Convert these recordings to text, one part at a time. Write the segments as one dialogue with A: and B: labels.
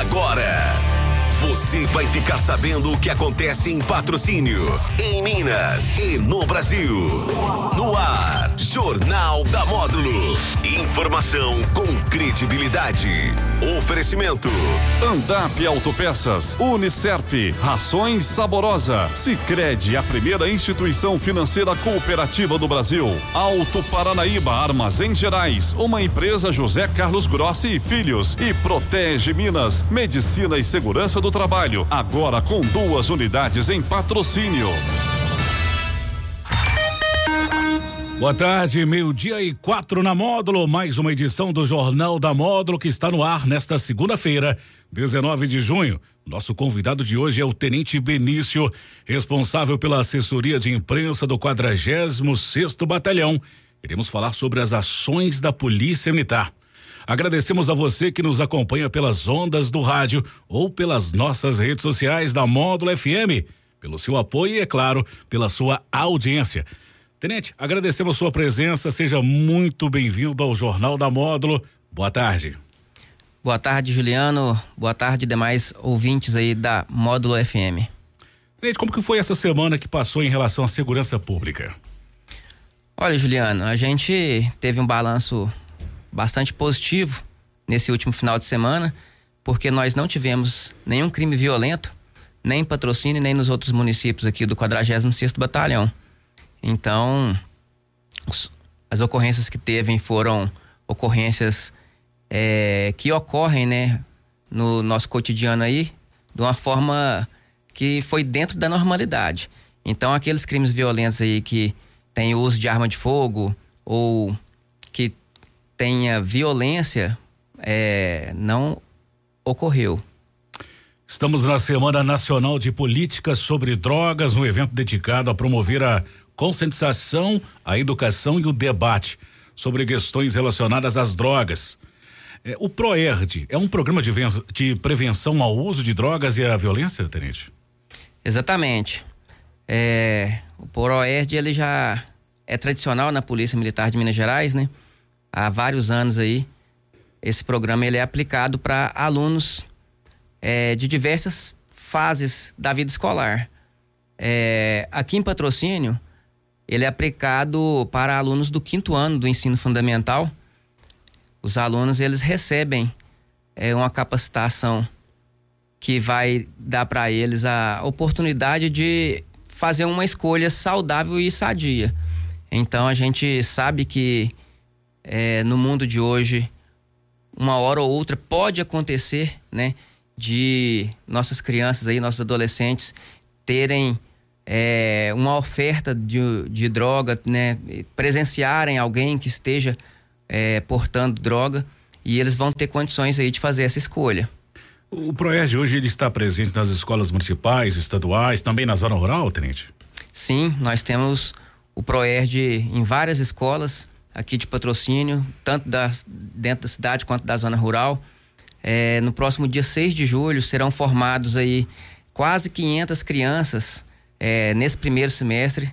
A: Agora. Você vai ficar sabendo o que acontece em patrocínio, em Minas e no Brasil. No ar, Jornal da Módulo. Informação com credibilidade. Oferecimento.
B: Andap Autopeças, Unicerp, Rações Saborosa, Sicredi, a primeira instituição financeira cooperativa do Brasil. Alto Paranaíba Armazém Gerais, uma empresa José Carlos Grossi e Filhos e Protege Minas, Medicina e Segurança do do Trabalho, agora com duas unidades em patrocínio.
C: Boa tarde, meio-dia e quatro na Módulo, mais uma edição do Jornal da Módulo que está no ar nesta segunda-feira, 19 de junho. Nosso convidado de hoje é o Tenente Benício, responsável pela assessoria de imprensa do 46 sexto Batalhão. Iremos falar sobre as ações da Polícia Militar. Agradecemos a você que nos acompanha pelas ondas do rádio ou pelas nossas redes sociais da Módulo FM, pelo seu apoio e, é claro, pela sua audiência. Tenente, agradecemos sua presença, seja muito bem-vindo ao Jornal da Módulo. Boa tarde.
D: Boa tarde, Juliano. Boa tarde, demais ouvintes aí da Módulo FM.
C: Tenente, como que foi essa semana que passou em relação à segurança pública?
D: Olha, Juliano, a gente teve um balanço bastante positivo nesse último final de semana, porque nós não tivemos nenhum crime violento, nem em patrocínio, nem nos outros municípios aqui do 46 Batalhão. Então, as ocorrências que teve foram ocorrências é, que ocorrem, né, no nosso cotidiano aí, de uma forma que foi dentro da normalidade. Então, aqueles crimes violentos aí que tem uso de arma de fogo ou tenha violência é, não ocorreu.
C: Estamos na Semana Nacional de Políticas sobre Drogas, um evento dedicado a promover a conscientização, a educação e o debate sobre questões relacionadas às drogas. É, o PROERD é um programa de, de, prevenção ao uso de drogas e à violência, Tenente?
D: Exatamente. É, o PROERD ele já é tradicional na Polícia Militar de Minas Gerais, né? Há vários anos aí. Esse programa ele é aplicado para alunos é, de diversas fases da vida escolar. É, aqui em patrocínio, ele é aplicado para alunos do quinto ano do ensino fundamental. Os alunos eles recebem é, uma capacitação que vai dar para eles a oportunidade de fazer uma escolha saudável e sadia. Então a gente sabe que é, no mundo de hoje, uma hora ou outra pode acontecer, né? De nossas crianças aí, nossos adolescentes terem é, uma oferta de, de droga, né? Presenciarem alguém que esteja é, portando droga e eles vão ter condições aí de fazer essa escolha.
C: O Proerd hoje ele está presente nas escolas municipais, estaduais, também na zona rural, tenente?
D: Sim, nós temos o Proerd em várias escolas aqui de patrocínio, tanto da, dentro da cidade quanto da zona rural. É, no próximo dia 6 de julho serão formados aí quase 500 crianças é, nesse primeiro semestre.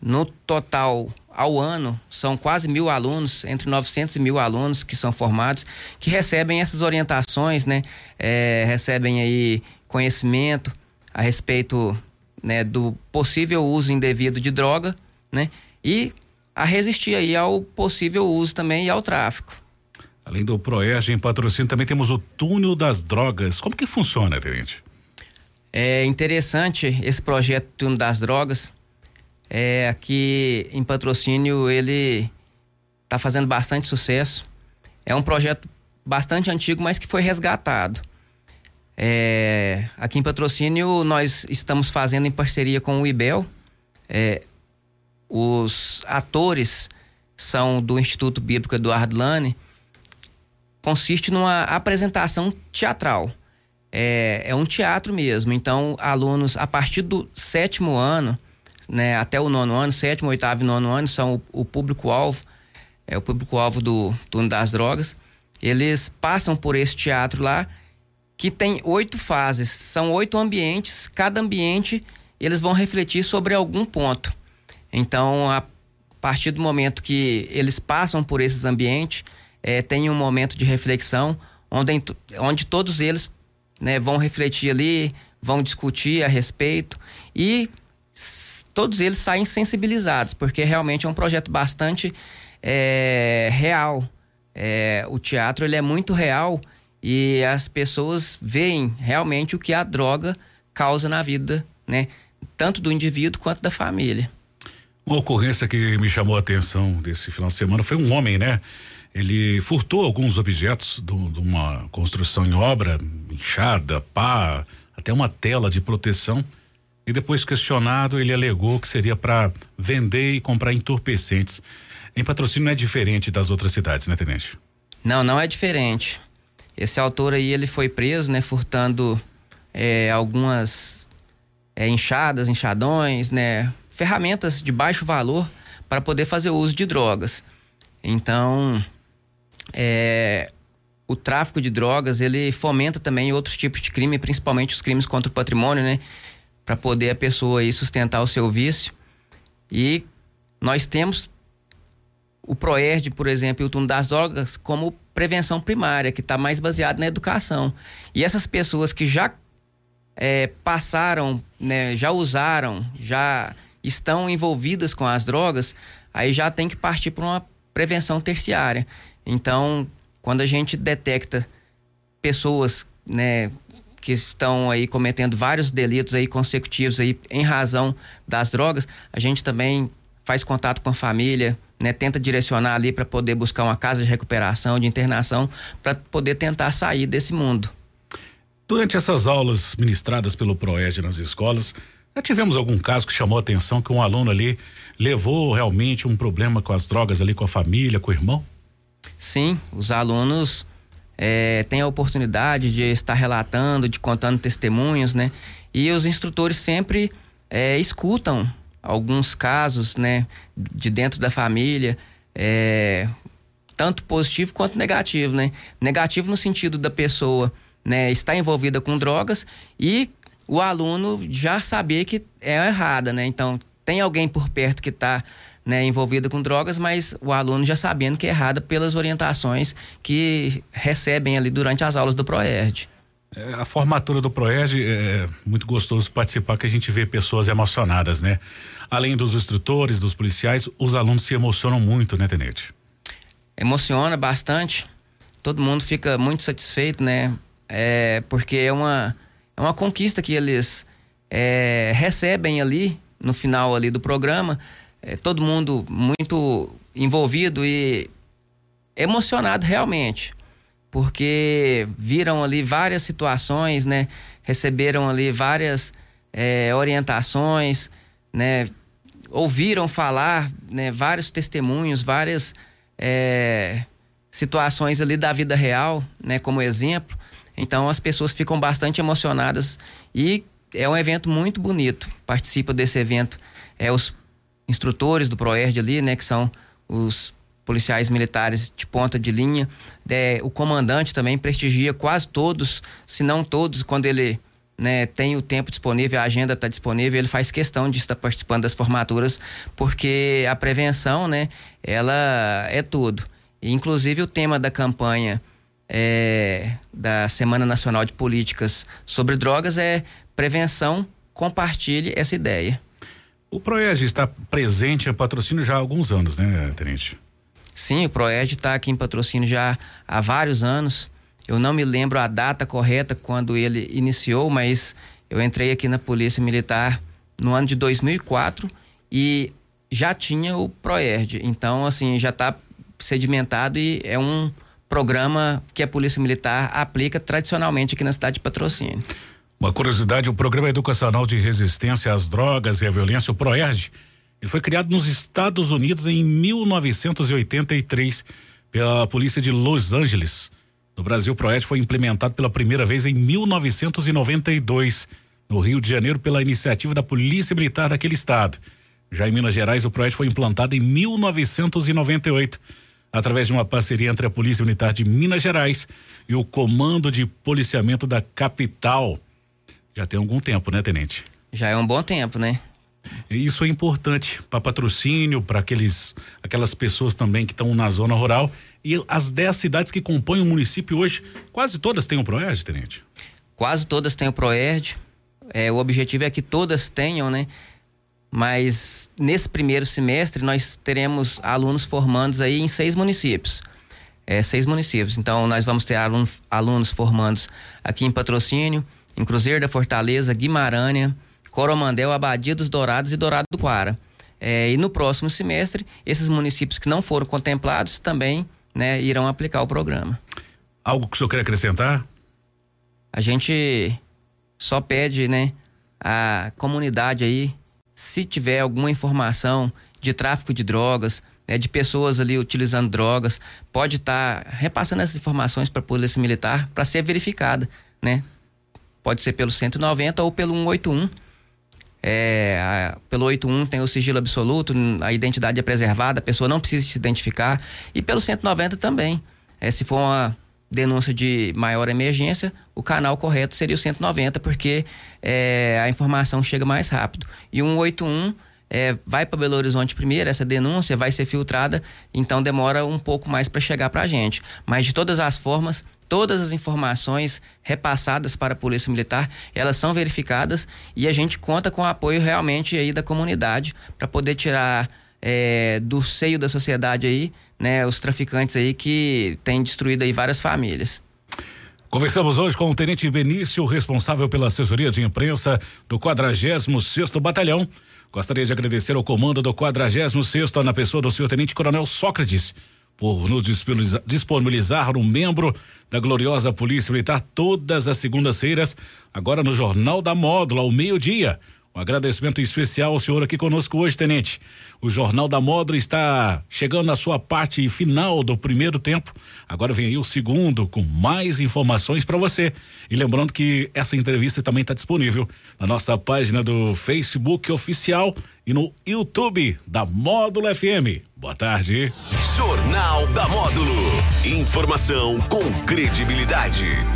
D: No total, ao ano, são quase mil alunos, entre 900 e mil alunos que são formados, que recebem essas orientações, né? É, recebem aí conhecimento a respeito né, do possível uso indevido de droga, né? E a resistir aí ao possível uso também e ao tráfico.
C: Além do Proerge em patrocínio, também temos o túnel das drogas. Como que funciona, Tenente?
D: É interessante esse projeto Túnel das Drogas. É, aqui em patrocínio ele está fazendo bastante sucesso. É um projeto bastante antigo, mas que foi resgatado. É, aqui em patrocínio nós estamos fazendo em parceria com o IBEL. É, os atores são do Instituto Bíblico Eduardo Lane, consiste numa apresentação teatral. É, é um teatro mesmo. Então, alunos a partir do sétimo ano, né, até o nono ano, sétimo, oitavo e nono ano, são o, o público-alvo, é o público-alvo do turno das drogas. Eles passam por esse teatro lá, que tem oito fases, são oito ambientes, cada ambiente eles vão refletir sobre algum ponto. Então, a partir do momento que eles passam por esses ambientes, é, tem um momento de reflexão onde, onde todos eles né, vão refletir ali, vão discutir a respeito e todos eles saem sensibilizados, porque realmente é um projeto bastante é, real. É, o teatro ele é muito real e as pessoas veem realmente o que a droga causa na vida, né? Tanto do indivíduo quanto da família.
C: Uma ocorrência que me chamou a atenção desse final de semana foi um homem, né? Ele furtou alguns objetos de uma construção em obra, enxada, pá, até uma tela de proteção. E depois questionado, ele alegou que seria para vender e comprar entorpecentes. Em patrocínio não é diferente das outras cidades, né, Tenente?
D: Não, não é diferente. Esse autor aí, ele foi preso, né, furtando é, algumas é, enxadas, enxadões, né, ferramentas de baixo valor para poder fazer uso de drogas. Então, é, o tráfico de drogas ele fomenta também outros tipos de crime, principalmente os crimes contra o patrimônio, né? Para poder a pessoa aí sustentar o seu vício. E nós temos o PROERD, por exemplo, e o turno das drogas como prevenção primária, que está mais baseado na educação. E essas pessoas que já é, passaram, né, já usaram, já estão envolvidas com as drogas, aí já tem que partir para uma prevenção terciária. Então, quando a gente detecta pessoas, né, que estão aí cometendo vários delitos aí consecutivos aí em razão das drogas, a gente também faz contato com a família, né, tenta direcionar ali para poder buscar uma casa de recuperação, de internação, para poder tentar sair desse mundo.
C: Durante essas aulas ministradas pelo Proed nas escolas, já tivemos algum caso que chamou a atenção que um aluno ali levou realmente um problema com as drogas ali com a família, com o irmão?
D: Sim, os alunos é, têm a oportunidade de estar relatando, de contando testemunhos, né? E os instrutores sempre é, escutam alguns casos, né, de dentro da família, é, tanto positivo quanto negativo, né? Negativo no sentido da pessoa, né, estar envolvida com drogas e o aluno já saber que é errada, né? Então, tem alguém por perto que está né, envolvido com drogas, mas o aluno já sabendo que é errada pelas orientações que recebem ali durante as aulas do ProERD.
C: É, a formatura do ProERD é muito gostoso participar, que a gente vê pessoas emocionadas, né? Além dos instrutores, dos policiais, os alunos se emocionam muito, né, Tenente?
D: Emociona bastante. Todo mundo fica muito satisfeito, né? É, porque é uma é uma conquista que eles é, recebem ali no final ali do programa. É, todo mundo muito envolvido e emocionado realmente, porque viram ali várias situações, né? Receberam ali várias é, orientações, né? Ouviram falar, né? Vários testemunhos, várias é, situações ali da vida real, né? Como exemplo. Então as pessoas ficam bastante emocionadas e é um evento muito bonito. Participa desse evento é os instrutores do Proerd ali, né, que são os policiais militares de ponta de linha. É, o comandante também prestigia quase todos, se não todos, quando ele né, tem o tempo disponível, a agenda está disponível, ele faz questão de estar participando das formaturas, porque a prevenção, né, ela é tudo. E, inclusive o tema da campanha é, da Semana Nacional de Políticas sobre Drogas é prevenção, compartilhe essa ideia.
C: O Proed está presente em patrocínio já há alguns anos, né, Tenente?
D: Sim, o Proed está aqui em patrocínio já há vários anos. Eu não me lembro a data correta quando ele iniciou, mas eu entrei aqui na Polícia Militar no ano de 2004 e já tinha o Proerd. Então, assim, já está sedimentado e é um programa que a Polícia Militar aplica tradicionalmente aqui na cidade de Patrocínio.
C: Uma curiosidade, o Programa Educacional de Resistência às Drogas e à Violência, o PROERD, ele foi criado nos Estados Unidos em 1983 pela Polícia de Los Angeles. No Brasil, o PROERD foi implementado pela primeira vez em 1992, no Rio de Janeiro, pela iniciativa da Polícia Militar daquele estado. Já em Minas Gerais, o PROERD foi implantado em 1998 através de uma parceria entre a Polícia Militar de Minas Gerais e o Comando de Policiamento da Capital. Já tem algum tempo, né, tenente?
D: Já é um bom tempo, né?
C: Isso é importante para patrocínio, para aqueles aquelas pessoas também que estão na zona rural e as dez cidades que compõem o município hoje, quase todas têm um Proerd, tenente?
D: quase todas têm o ProERD. É, o objetivo é que todas tenham, né? Mas nesse primeiro semestre nós teremos alunos formandos aí em seis municípios. É, seis municípios. Então nós vamos ter alunos, alunos formandos aqui em Patrocínio, em Cruzeiro da Fortaleza, Guimarães, Coromandel, Abadia dos Dourados e Dourado do Quara. É, e no próximo semestre, esses municípios que não foram contemplados também né, irão aplicar o programa.
C: Algo que o senhor quer acrescentar?
D: A gente só pede, né, a comunidade aí, se tiver alguma informação de tráfico de drogas, né, de pessoas ali utilizando drogas, pode estar tá repassando essas informações para a Polícia Militar para ser verificada, né? Pode ser pelo 190 ou pelo 181 é, a, pelo 81 tem o sigilo absoluto, a identidade é preservada, a pessoa não precisa se identificar. E pelo 190 também. É, se for uma denúncia de maior emergência, o canal correto seria o 190, porque é, a informação chega mais rápido. E o 181 é, vai para Belo Horizonte primeiro, essa denúncia vai ser filtrada, então demora um pouco mais para chegar para a gente. Mas de todas as formas, todas as informações repassadas para a Polícia Militar, elas são verificadas e a gente conta com o apoio realmente aí da comunidade para poder tirar é, do seio da sociedade aí, né, os traficantes aí que têm destruído aí várias famílias.
C: Conversamos hoje com o Tenente Benício, responsável pela assessoria de imprensa do 46 Batalhão. Gostaria de agradecer ao comando do 46 na pessoa do senhor Tenente Coronel Sócrates por nos disponibilizar um membro da gloriosa Polícia Militar todas as segundas-feiras, agora no Jornal da Módula, ao meio-dia. Um agradecimento especial ao senhor aqui conosco hoje, tenente. O Jornal da Módula está chegando na sua parte final do primeiro tempo. Agora vem aí o segundo com mais informações para você. E lembrando que essa entrevista também está disponível na nossa página do Facebook oficial e no YouTube da Módulo FM. Boa tarde.
A: Jornal da Módulo. Informação com credibilidade.